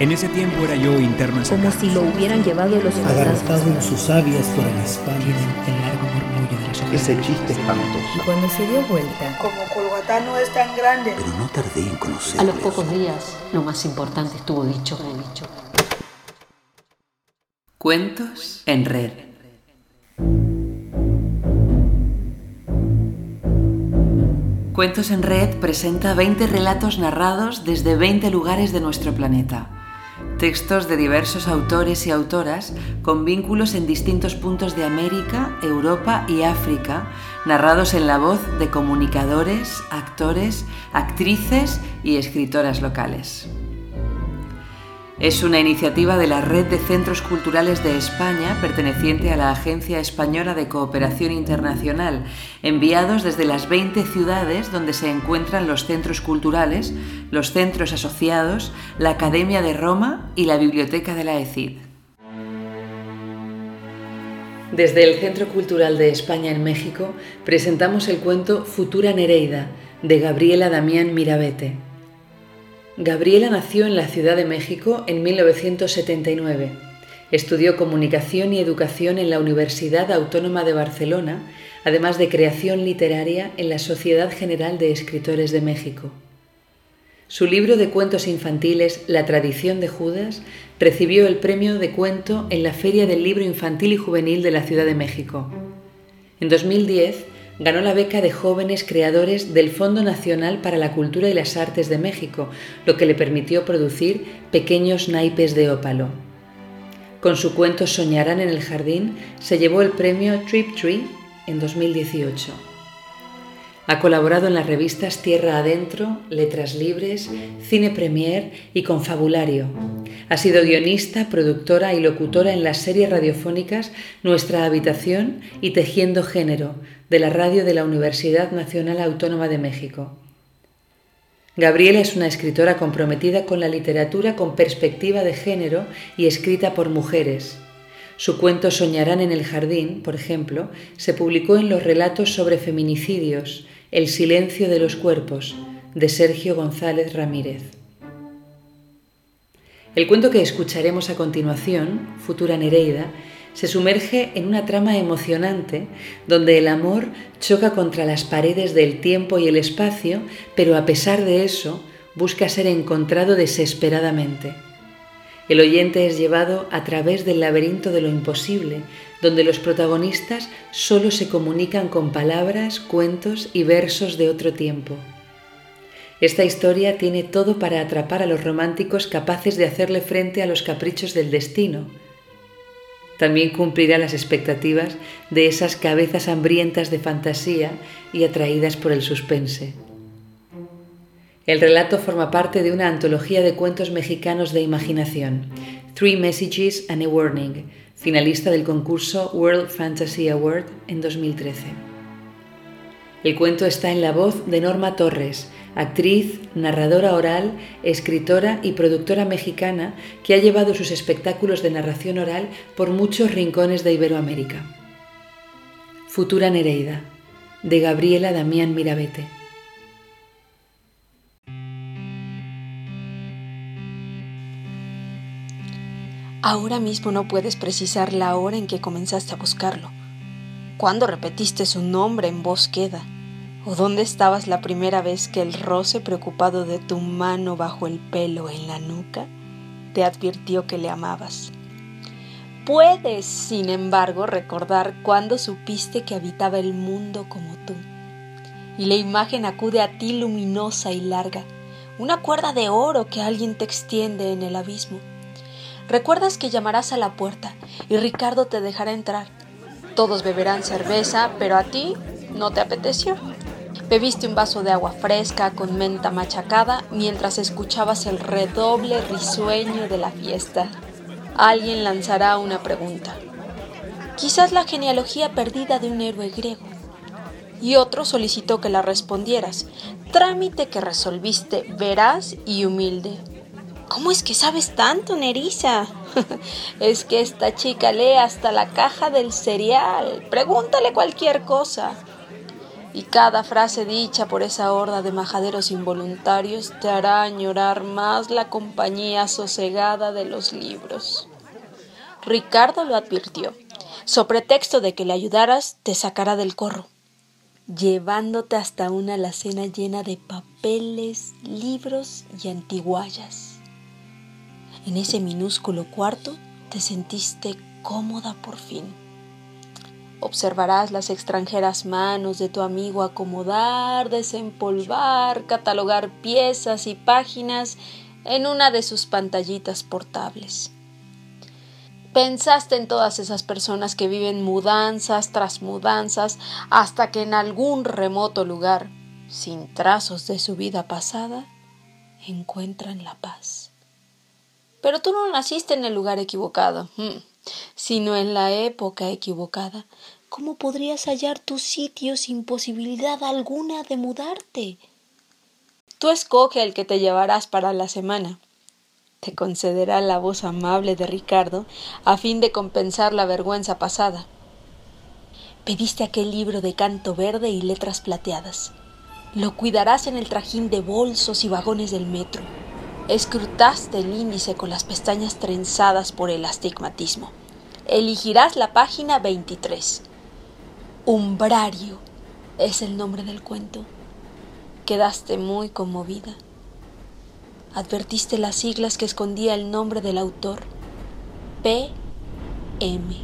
En ese tiempo era yo interno en Como si lo hubieran llevado los fantasmas. en sus sabias por el espalda. el largo murmullo de las Ese chiste Y espantoso. cuando se dio vuelta, Como Colgatá no es tan grande. Pero no tardé en conocerlo. A los pocos días, lo más importante estuvo dicho, dicho. Cuentos en red. Cuentos en Red presenta 20 relatos narrados desde 20 lugares de nuestro planeta. Textos de diversos autores y autoras con vínculos en distintos puntos de América, Europa y África, narrados en la voz de comunicadores, actores, actrices y escritoras locales. Es una iniciativa de la Red de Centros Culturales de España, perteneciente a la Agencia Española de Cooperación Internacional, enviados desde las 20 ciudades donde se encuentran los centros culturales, los centros asociados, la Academia de Roma y la Biblioteca de la ECID. Desde el Centro Cultural de España en México presentamos el cuento Futura Nereida de Gabriela Damián Mirabete. Gabriela nació en la Ciudad de México en 1979. Estudió comunicación y educación en la Universidad Autónoma de Barcelona, además de creación literaria en la Sociedad General de Escritores de México. Su libro de cuentos infantiles La tradición de Judas recibió el premio de cuento en la Feria del Libro Infantil y Juvenil de la Ciudad de México. En 2010 ganó la beca de jóvenes creadores del Fondo Nacional para la Cultura y las Artes de México, lo que le permitió producir pequeños naipes de ópalo. Con su cuento Soñarán en el Jardín se llevó el premio Trip Tree en 2018. Ha colaborado en las revistas Tierra Adentro, Letras Libres, Cine Premier y Confabulario. Ha sido guionista, productora y locutora en las series radiofónicas Nuestra Habitación y Tejiendo Género, de la radio de la Universidad Nacional Autónoma de México. Gabriela es una escritora comprometida con la literatura con perspectiva de género y escrita por mujeres. Su cuento Soñarán en el Jardín, por ejemplo, se publicó en los relatos sobre feminicidios, El silencio de los cuerpos, de Sergio González Ramírez. El cuento que escucharemos a continuación, Futura Nereida, se sumerge en una trama emocionante donde el amor choca contra las paredes del tiempo y el espacio, pero a pesar de eso busca ser encontrado desesperadamente. El oyente es llevado a través del laberinto de lo imposible, donde los protagonistas solo se comunican con palabras, cuentos y versos de otro tiempo. Esta historia tiene todo para atrapar a los románticos capaces de hacerle frente a los caprichos del destino. También cumplirá las expectativas de esas cabezas hambrientas de fantasía y atraídas por el suspense. El relato forma parte de una antología de cuentos mexicanos de imaginación, Three Messages and a Warning, finalista del concurso World Fantasy Award en 2013. El cuento está en la voz de Norma Torres, actriz, narradora oral, escritora y productora mexicana que ha llevado sus espectáculos de narración oral por muchos rincones de Iberoamérica. Futura Nereida, de Gabriela Damián Mirabete. Ahora mismo no puedes precisar la hora en que comenzaste a buscarlo. ¿Cuándo repetiste su nombre en voz queda? ¿O dónde estabas la primera vez que el roce preocupado de tu mano bajo el pelo en la nuca te advirtió que le amabas? Puedes, sin embargo, recordar cuándo supiste que habitaba el mundo como tú. Y la imagen acude a ti luminosa y larga, una cuerda de oro que alguien te extiende en el abismo. Recuerdas que llamarás a la puerta y Ricardo te dejará entrar. Todos beberán cerveza, pero a ti no te apeteció. Bebiste un vaso de agua fresca con menta machacada mientras escuchabas el redoble risueño de la fiesta. Alguien lanzará una pregunta. Quizás la genealogía perdida de un héroe griego. Y otro solicitó que la respondieras, trámite que resolviste veraz y humilde. ¿Cómo es que sabes tanto, Nerissa? es que esta chica lee hasta la caja del cereal. Pregúntale cualquier cosa. Y cada frase dicha por esa horda de majaderos involuntarios te hará añorar más la compañía sosegada de los libros. Ricardo lo advirtió. So pretexto de que le ayudaras, te sacará del corro, llevándote hasta una alacena llena de papeles, libros y antiguallas. En ese minúsculo cuarto te sentiste cómoda por fin Observarás las extranjeras manos de tu amigo acomodar, desempolvar, catalogar piezas y páginas en una de sus pantallitas portables. Pensaste en todas esas personas que viven mudanzas tras mudanzas hasta que en algún remoto lugar, sin trazos de su vida pasada, encuentran la paz. Pero tú no naciste en el lugar equivocado. Hmm sino en la época equivocada, ¿cómo podrías hallar tu sitio sin posibilidad alguna de mudarte? Tú escoge el que te llevarás para la semana. Te concederá la voz amable de Ricardo a fin de compensar la vergüenza pasada. Pediste aquel libro de canto verde y letras plateadas. Lo cuidarás en el trajín de bolsos y vagones del metro. Escrutaste el índice con las pestañas trenzadas por el astigmatismo. Elegirás la página 23. Umbrario es el nombre del cuento. Quedaste muy conmovida. Advertiste las siglas que escondía el nombre del autor. P. M.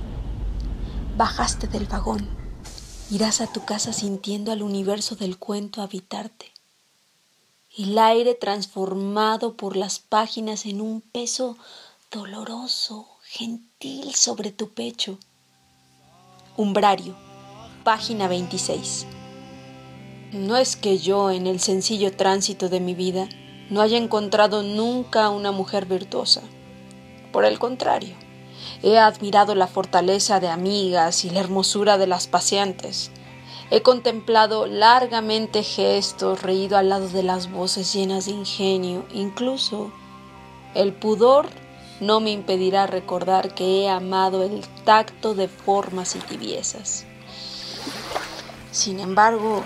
Bajaste del vagón. Irás a tu casa sintiendo al universo del cuento habitarte el aire transformado por las páginas en un peso doloroso, gentil sobre tu pecho. Umbrario, página 26. No es que yo, en el sencillo tránsito de mi vida, no haya encontrado nunca una mujer virtuosa. Por el contrario, he admirado la fortaleza de amigas y la hermosura de las paseantes, He contemplado largamente gestos, reído al lado de las voces llenas de ingenio, incluso el pudor no me impedirá recordar que he amado el tacto de formas y tibiezas. Sin embargo,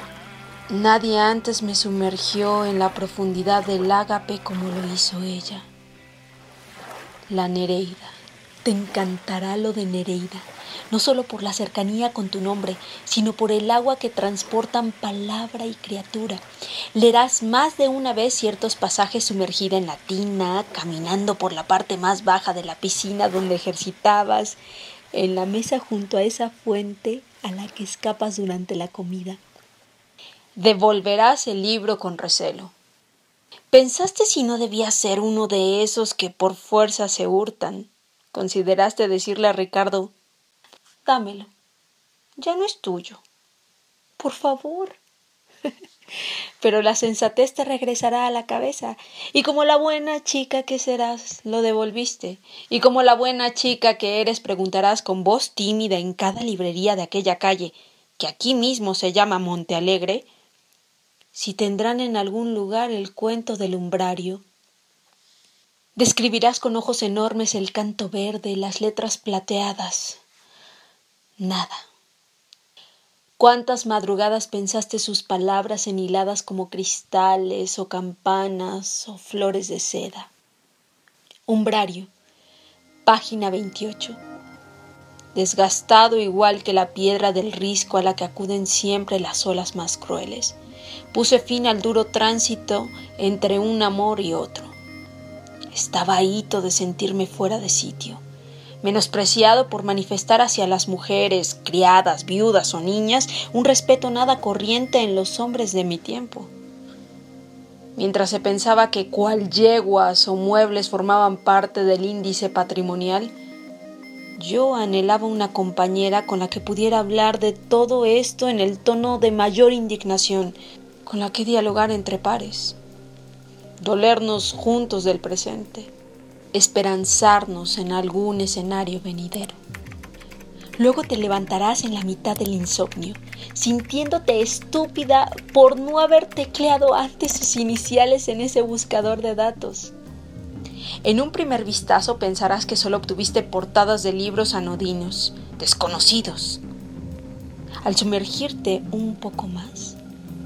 nadie antes me sumergió en la profundidad del ágape como lo hizo ella. La Nereida. Te encantará lo de Nereida no solo por la cercanía con tu nombre, sino por el agua que transportan palabra y criatura. Leerás más de una vez ciertos pasajes sumergida en la tina, caminando por la parte más baja de la piscina donde ejercitabas, en la mesa junto a esa fuente a la que escapas durante la comida. Devolverás el libro con recelo. ¿Pensaste si no debía ser uno de esos que por fuerza se hurtan? ¿Consideraste decirle a Ricardo dámelo. Ya no es tuyo. Por favor. Pero la sensatez te regresará a la cabeza, y como la buena chica que serás, lo devolviste, y como la buena chica que eres, preguntarás con voz tímida en cada librería de aquella calle, que aquí mismo se llama Monte Alegre, si tendrán en algún lugar el cuento del umbrario. Describirás con ojos enormes el canto verde, las letras plateadas, nada. ¿Cuántas madrugadas pensaste sus palabras enhiladas como cristales o campanas o flores de seda? Umbrario, página 28. Desgastado igual que la piedra del risco a la que acuden siempre las olas más crueles, puse fin al duro tránsito entre un amor y otro. Estaba ahito de sentirme fuera de sitio menospreciado por manifestar hacia las mujeres, criadas, viudas o niñas, un respeto nada corriente en los hombres de mi tiempo. Mientras se pensaba que cual yeguas o muebles formaban parte del índice patrimonial, yo anhelaba una compañera con la que pudiera hablar de todo esto en el tono de mayor indignación, con la que dialogar entre pares, dolernos juntos del presente esperanzarnos en algún escenario venidero. Luego te levantarás en la mitad del insomnio, sintiéndote estúpida por no haber tecleado antes sus iniciales en ese buscador de datos. En un primer vistazo pensarás que solo obtuviste portadas de libros anodinos, desconocidos. Al sumergirte un poco más,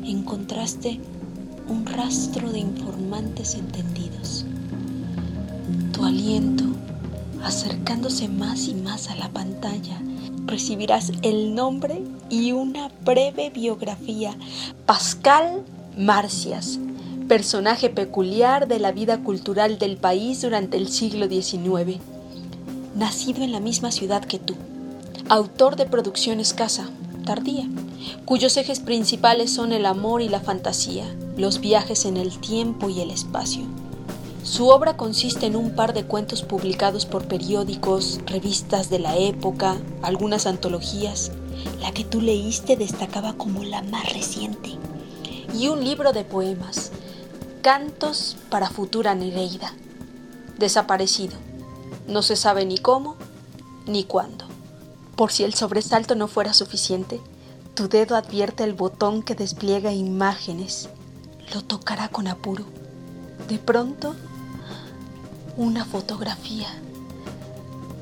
encontraste un rastro de informantes entendidos. Tu aliento, acercándose más y más a la pantalla, recibirás el nombre y una breve biografía. Pascal Marcias, personaje peculiar de la vida cultural del país durante el siglo XIX. Nacido en la misma ciudad que tú. Autor de producción escasa, tardía, cuyos ejes principales son el amor y la fantasía, los viajes en el tiempo y el espacio. Su obra consiste en un par de cuentos publicados por periódicos, revistas de la época, algunas antologías. La que tú leíste destacaba como la más reciente. Y un libro de poemas, Cantos para futura Nereida. Desaparecido. No se sabe ni cómo ni cuándo. Por si el sobresalto no fuera suficiente, tu dedo advierte el botón que despliega imágenes. Lo tocará con apuro. De pronto, una fotografía.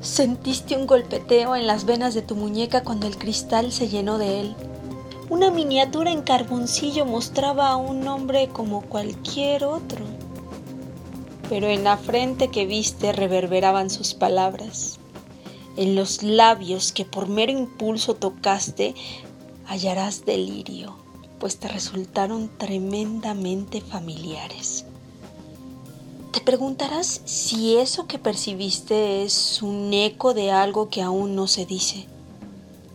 Sentiste un golpeteo en las venas de tu muñeca cuando el cristal se llenó de él. Una miniatura en carboncillo mostraba a un hombre como cualquier otro. Pero en la frente que viste reverberaban sus palabras. En los labios que por mero impulso tocaste hallarás delirio, pues te resultaron tremendamente familiares. Te preguntarás si eso que percibiste es un eco de algo que aún no se dice.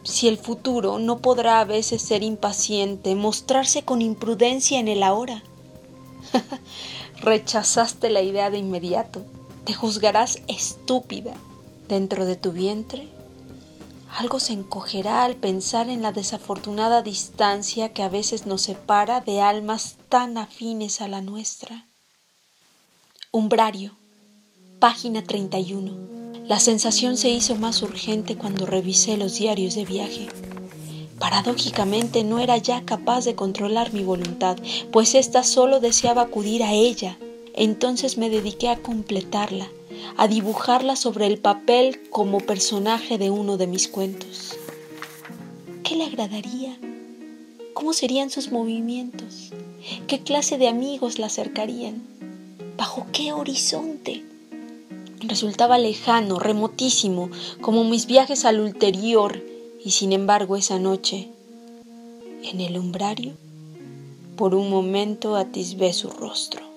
Si el futuro no podrá a veces ser impaciente, mostrarse con imprudencia en el ahora. Rechazaste la idea de inmediato. Te juzgarás estúpida Dentro de tu vientre, algo se encogerá al pensar en la desafortunada distancia que a veces nos separa de almas tan afines a la nuestra. Umbrario, página 31. La sensación se hizo más urgente cuando revisé los diarios de viaje. Paradójicamente no era ya capaz de controlar mi voluntad, pues ésta solo deseaba acudir a ella. Entonces me dediqué a completarla, a dibujarla sobre el papel como personaje de uno de mis cuentos. ¿Qué le agradaría? ¿Cómo serían sus movimientos? ¿Qué clase de amigos la acercarían? ¿Bajo qué horizonte? Resultaba lejano, remotísimo, como mis viajes al ulterior, y sin embargo esa noche, en el umbrario, por un momento atisbé su rostro.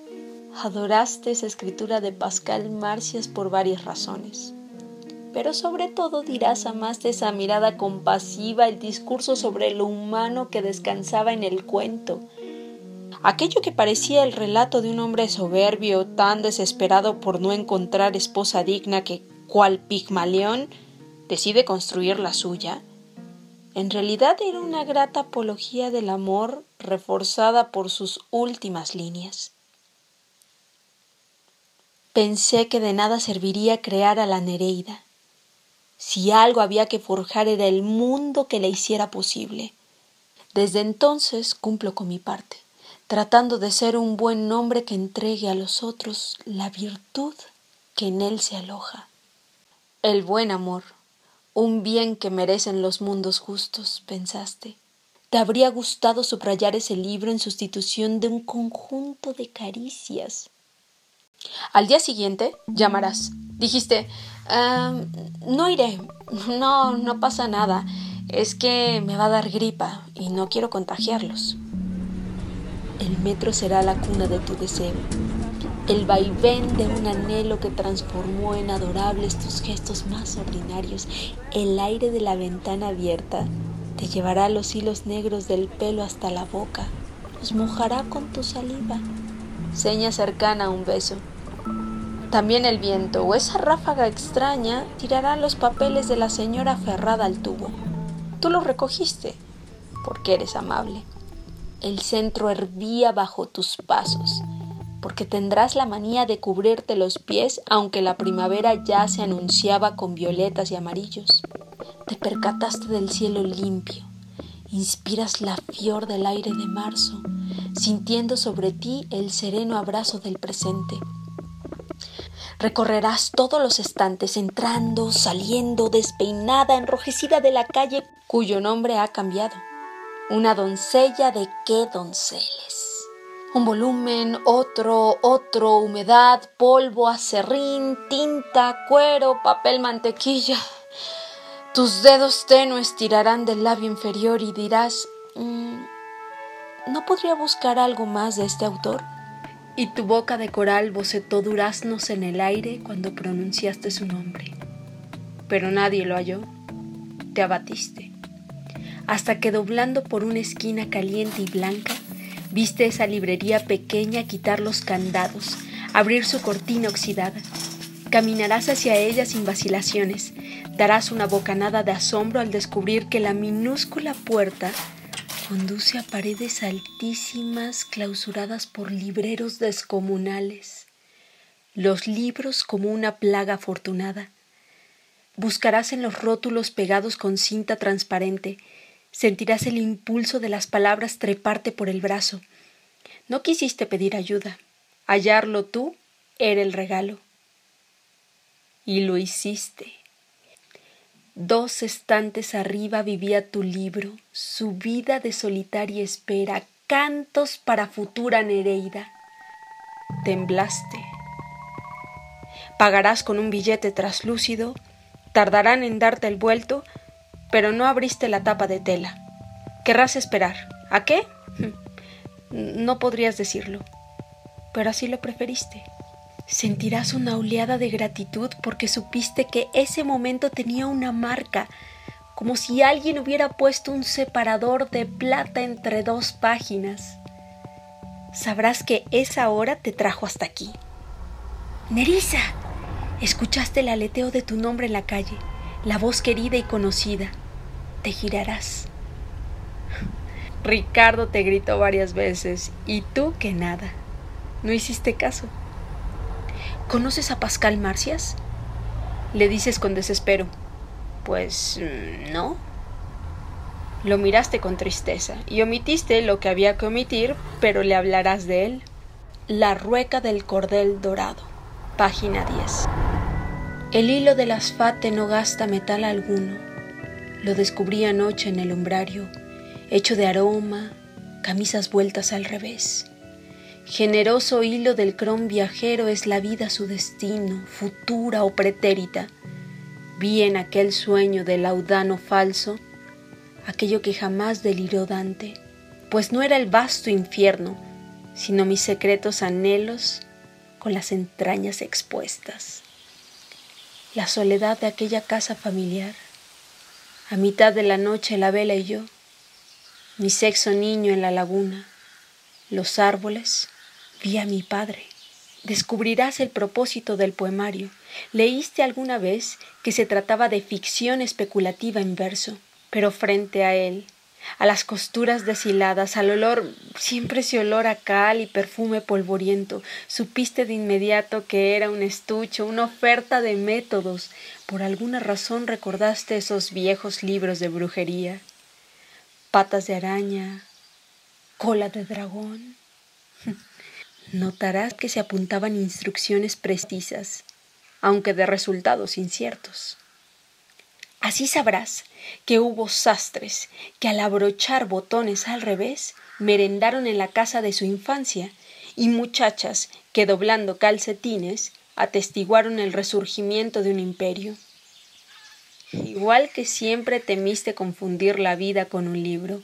Adoraste esa escritura de Pascal Marcias por varias razones. Pero sobre todo dirás amaste esa mirada compasiva, el discurso sobre lo humano que descansaba en el cuento. Aquello que parecía el relato de un hombre soberbio, tan desesperado por no encontrar esposa digna que, cual Pigmalión, decide construir la suya, en realidad era una grata apología del amor reforzada por sus últimas líneas. Pensé que de nada serviría crear a la Nereida. Si algo había que forjar era el mundo que le hiciera posible. Desde entonces cumplo con mi parte, tratando de ser un buen nombre que entregue a los otros la virtud que en él se aloja. El buen amor, un bien que merecen los mundos justos, pensaste. Te habría gustado subrayar ese libro en sustitución de un conjunto de caricias al día siguiente llamarás. Dijiste, no iré, no, no pasa nada, es que me va a dar gripa y no quiero contagiarlos. El metro será la cuna de tu deseo, el vaivén de un anhelo que transformó en adorables tus gestos más ordinarios. El aire de la ventana abierta te llevará los hilos negros del pelo hasta la boca, los mojará con tu saliva. Seña cercana a un beso también el viento o esa ráfaga extraña tirará los papeles de la señora aferrada al tubo. Tú los recogiste, porque eres amable. El centro hervía bajo tus pasos, porque tendrás la manía de cubrirte los pies aunque la primavera ya se anunciaba con violetas y amarillos. Te percataste del cielo limpio, inspiras la fior del aire de marzo, sintiendo sobre ti el sereno abrazo del presente Recorrerás todos los estantes, entrando, saliendo, despeinada, enrojecida de la calle cuyo nombre ha cambiado. Una doncella de qué donceles. Un volumen, otro, otro, humedad, polvo, acerrín, tinta, cuero, papel, mantequilla. Tus dedos tenues tirarán del labio inferior y dirás, mm, ¿no podría buscar algo más de este autor? Y tu boca de coral bocetó duraznos en el aire cuando pronunciaste su nombre. Pero nadie lo halló. Te abatiste. Hasta que doblando por una esquina caliente y blanca, viste esa librería pequeña quitar los candados, abrir su cortina oxidada. Caminarás hacia ella sin vacilaciones. Darás una bocanada de asombro al descubrir que la minúscula puerta conduce a paredes altísimas clausuradas por libreros descomunales. Los libros como una plaga afortunada. Buscarás en los rótulos pegados con cinta transparente, sentirás el impulso de las palabras treparte por el brazo. No quisiste pedir ayuda. Hallarlo tú era el regalo. Y lo hiciste. Dos estantes arriba vivía tu libro, su vida de solitaria espera, cantos para futura Nereida. Temblaste. Pagarás con un billete traslúcido, tardarán en darte el vuelto, pero no abriste la tapa de tela. Querrás esperar. ¿A qué? No podrías decirlo, pero así lo preferiste. Sentirás una oleada de gratitud porque supiste que ese momento tenía una marca, como si alguien hubiera puesto un separador de plata entre dos páginas. Sabrás que esa hora te trajo hasta aquí. Nerissa, escuchaste el aleteo de tu nombre en la calle, la voz querida y conocida. Te girarás. Ricardo te gritó varias veces y tú que nada. No hiciste caso. ¿Conoces a Pascal Marcias? Le dices con desespero. Pues mm, no. Lo miraste con tristeza y omitiste lo que había que omitir, pero le hablarás de él. La rueca del cordel dorado, página 10. El hilo del asfate no gasta metal alguno. Lo descubrí anoche en el umbrario, hecho de aroma, camisas vueltas al revés. Generoso hilo del cron viajero es la vida su destino, futura o pretérita. Vi en aquel sueño del laudano falso aquello que jamás deliró Dante, pues no era el vasto infierno, sino mis secretos anhelos con las entrañas expuestas. La soledad de aquella casa familiar, a mitad de la noche la vela y yo, mi sexo niño en la laguna, los árboles, a mi padre. Descubrirás el propósito del poemario. Leíste alguna vez que se trataba de ficción especulativa en verso, pero frente a él, a las costuras deshiladas, al olor, siempre ese olor a cal y perfume polvoriento, supiste de inmediato que era un estucho, una oferta de métodos. Por alguna razón recordaste esos viejos libros de brujería. Patas de araña, cola de dragón. Notarás que se apuntaban instrucciones precisas, aunque de resultados inciertos. Así sabrás que hubo sastres que al abrochar botones al revés merendaron en la casa de su infancia y muchachas que doblando calcetines atestiguaron el resurgimiento de un imperio. Igual que siempre temiste confundir la vida con un libro,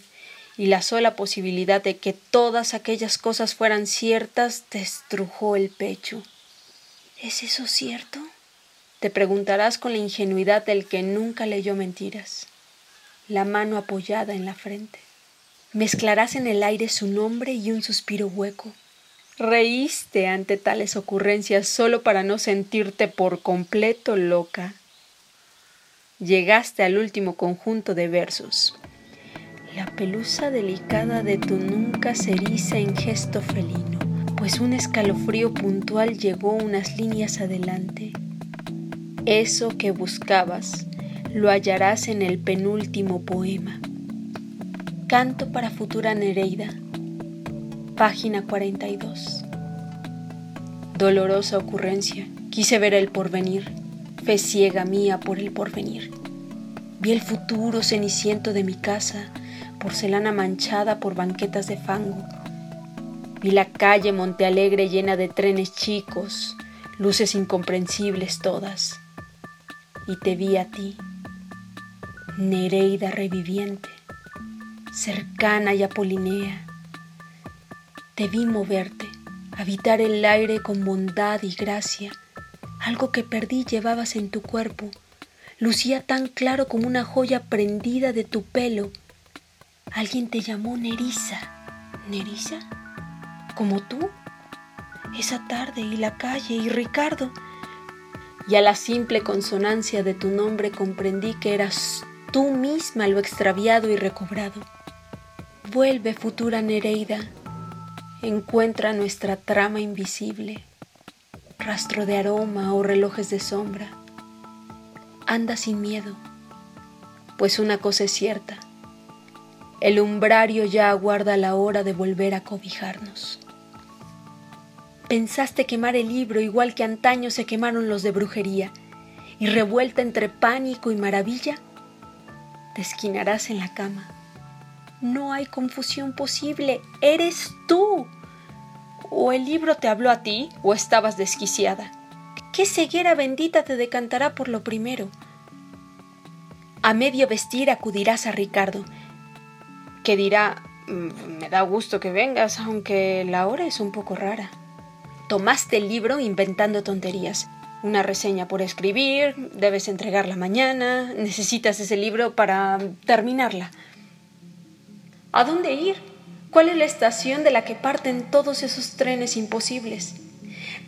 y la sola posibilidad de que todas aquellas cosas fueran ciertas te estrujó el pecho. ¿Es eso cierto? Te preguntarás con la ingenuidad del que nunca leyó mentiras, la mano apoyada en la frente. Mezclarás en el aire su nombre y un suspiro hueco. Reíste ante tales ocurrencias solo para no sentirte por completo loca. Llegaste al último conjunto de versos. La pelusa delicada de tu nunca se en gesto felino, pues un escalofrío puntual llegó unas líneas adelante. Eso que buscabas lo hallarás en el penúltimo poema. Canto para futura Nereida, página 42. Dolorosa ocurrencia, quise ver el porvenir, fe ciega mía por el porvenir. Vi el futuro ceniciento de mi casa, porcelana manchada por banquetas de fango. Vi la calle Montealegre llena de trenes chicos, luces incomprensibles todas. Y te vi a ti, Nereida reviviente, cercana y apolinea. Te vi moverte, habitar el aire con bondad y gracia. Algo que perdí llevabas en tu cuerpo. Lucía tan claro como una joya prendida de tu pelo. Alguien te llamó Nerissa. ¿Nerissa? ¿Como tú? Esa tarde y la calle y Ricardo. Y a la simple consonancia de tu nombre comprendí que eras tú misma lo extraviado y recobrado. Vuelve, futura Nereida, encuentra nuestra trama invisible, rastro de aroma o relojes de sombra. Anda sin miedo, pues una cosa es cierta, el umbrario ya aguarda la hora de volver a cobijarnos. Pensaste quemar el libro igual que antaño se quemaron los de brujería, y revuelta entre pánico y maravilla, te esquinarás en la cama. No hay confusión posible, eres tú. O el libro te habló a ti, o estabas desquiciada. ¿Qué ceguera bendita te decantará por lo primero? A medio vestir acudirás a Ricardo, que dirá, mm, me da gusto que vengas, aunque la hora es un poco rara. Tomaste el libro inventando tonterías. Una reseña por escribir, debes entregarla mañana, necesitas ese libro para terminarla. ¿A dónde ir? ¿Cuál es la estación de la que parten todos esos trenes imposibles?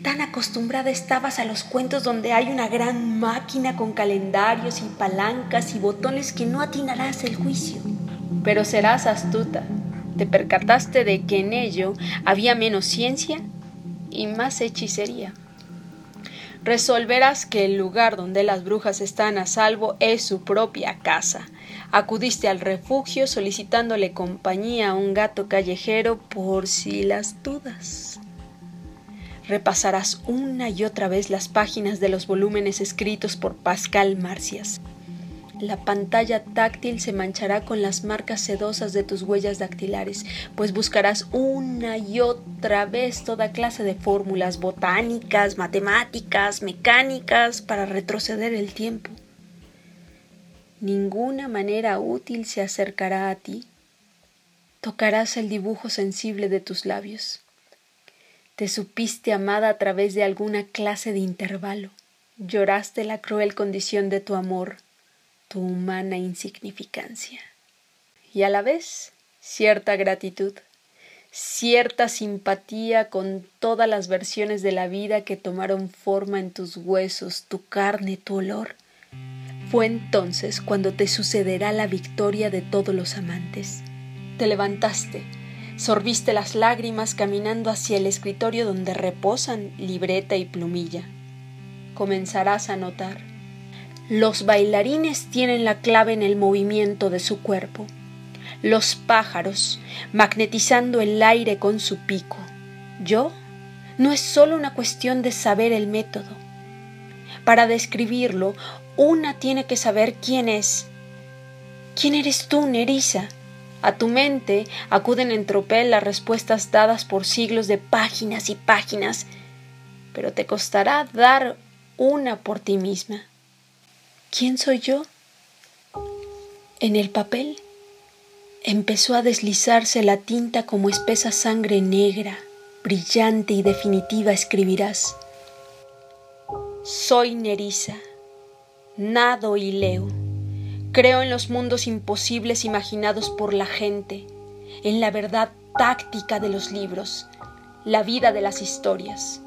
Tan acostumbrada estabas a los cuentos donde hay una gran máquina con calendarios y palancas y botones que no atinarás el juicio. Pero serás astuta. Te percataste de que en ello había menos ciencia y más hechicería. Resolverás que el lugar donde las brujas están a salvo es su propia casa. Acudiste al refugio solicitándole compañía a un gato callejero por si las dudas. Repasarás una y otra vez las páginas de los volúmenes escritos por Pascal Marcias. La pantalla táctil se manchará con las marcas sedosas de tus huellas dactilares, pues buscarás una y otra vez toda clase de fórmulas botánicas, matemáticas, mecánicas para retroceder el tiempo. Ninguna manera útil se acercará a ti. Tocarás el dibujo sensible de tus labios. Te supiste amada a través de alguna clase de intervalo. Lloraste la cruel condición de tu amor tu humana insignificancia y a la vez cierta gratitud, cierta simpatía con todas las versiones de la vida que tomaron forma en tus huesos, tu carne, tu olor. Fue entonces cuando te sucederá la victoria de todos los amantes. Te levantaste, sorbiste las lágrimas caminando hacia el escritorio donde reposan libreta y plumilla. Comenzarás a notar los bailarines tienen la clave en el movimiento de su cuerpo. Los pájaros, magnetizando el aire con su pico. Yo no es solo una cuestión de saber el método. Para describirlo, una tiene que saber quién es. ¿Quién eres tú, Nerissa? A tu mente acuden en tropel las respuestas dadas por siglos de páginas y páginas, pero te costará dar una por ti misma. ¿Quién soy yo? En el papel empezó a deslizarse la tinta como espesa sangre negra, brillante y definitiva escribirás. Soy Nerissa, nado y leo. Creo en los mundos imposibles imaginados por la gente, en la verdad táctica de los libros, la vida de las historias.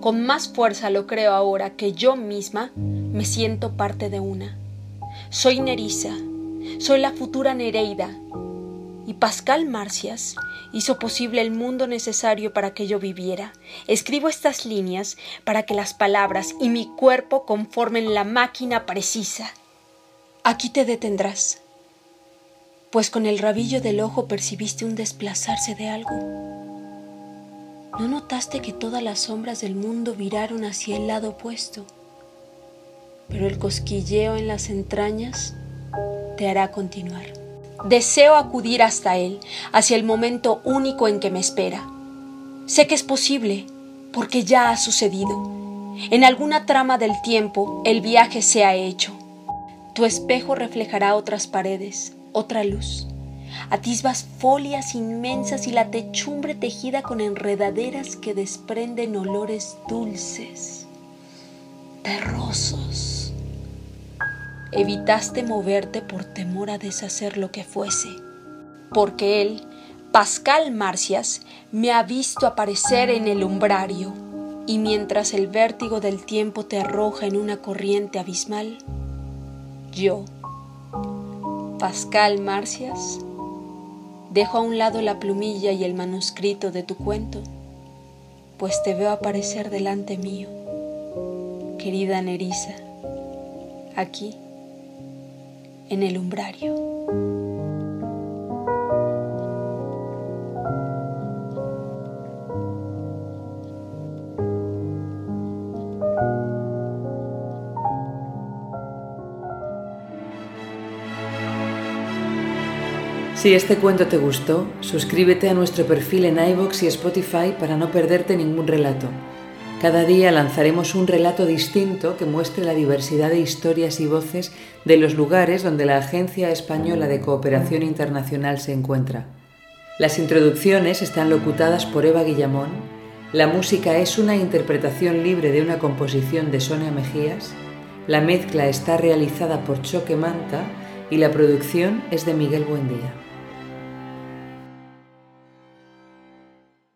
Con más fuerza lo creo ahora que yo misma me siento parte de una. Soy Nerissa, soy la futura Nereida, y Pascal Marcias hizo posible el mundo necesario para que yo viviera. Escribo estas líneas para que las palabras y mi cuerpo conformen la máquina precisa. Aquí te detendrás, pues con el rabillo del ojo percibiste un desplazarse de algo. ¿No notaste que todas las sombras del mundo viraron hacia el lado opuesto? Pero el cosquilleo en las entrañas te hará continuar. Deseo acudir hasta él, hacia el momento único en que me espera. Sé que es posible, porque ya ha sucedido. En alguna trama del tiempo el viaje se ha hecho. Tu espejo reflejará otras paredes, otra luz. Atisbas folias inmensas y la techumbre tejida con enredaderas que desprenden olores dulces, terrosos. Evitaste moverte por temor a deshacer lo que fuese, porque él, Pascal Marcias, me ha visto aparecer en el umbrario, y mientras el vértigo del tiempo te arroja en una corriente abismal, yo, Pascal Marcias, dejo a un lado la plumilla y el manuscrito de tu cuento, pues te veo aparecer delante mío, querida Nerissa, aquí, en el umbrario. Si este cuento te gustó, suscríbete a nuestro perfil en iVoox y Spotify para no perderte ningún relato. Cada día lanzaremos un relato distinto que muestre la diversidad de historias y voces de los lugares donde la Agencia Española de Cooperación Internacional se encuentra. Las introducciones están locutadas por Eva Guillamón, la música es una interpretación libre de una composición de Sonia Mejías, la mezcla está realizada por Choque Manta y la producción es de Miguel Buendía.